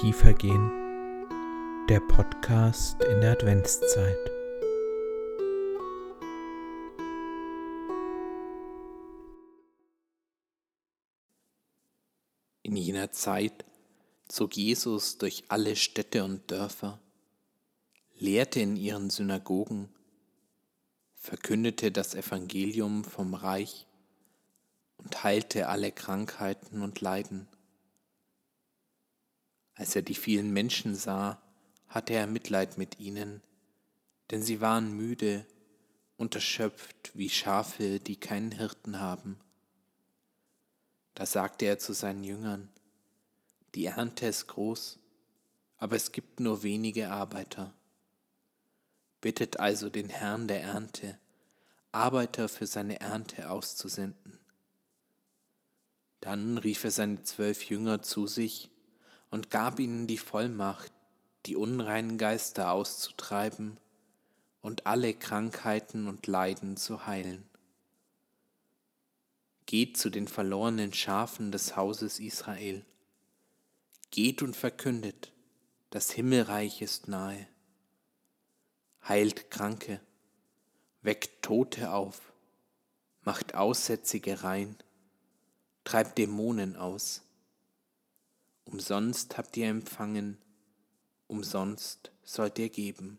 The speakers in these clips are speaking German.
tiefer gehen. Der Podcast in der Adventszeit. In jener Zeit zog Jesus durch alle Städte und Dörfer, lehrte in ihren Synagogen, verkündete das Evangelium vom Reich und heilte alle Krankheiten und Leiden. Als er die vielen Menschen sah, hatte er Mitleid mit ihnen, denn sie waren müde und erschöpft wie Schafe, die keinen Hirten haben. Da sagte er zu seinen Jüngern, die Ernte ist groß, aber es gibt nur wenige Arbeiter. Bittet also den Herrn der Ernte, Arbeiter für seine Ernte auszusenden. Dann rief er seine zwölf Jünger zu sich und gab ihnen die Vollmacht, die unreinen Geister auszutreiben und alle Krankheiten und Leiden zu heilen. Geht zu den verlorenen Schafen des Hauses Israel. Geht und verkündet, das Himmelreich ist nahe. Heilt Kranke, weckt Tote auf, macht Aussätzige rein, treibt Dämonen aus. Umsonst habt ihr empfangen, umsonst sollt ihr geben.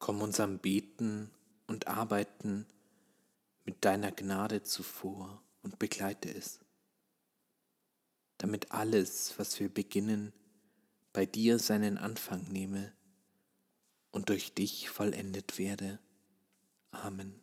Komm unserem Beten und Arbeiten mit deiner Gnade zuvor und begleite es, damit alles, was wir beginnen, bei dir seinen Anfang nehme und durch dich vollendet werde. Amen.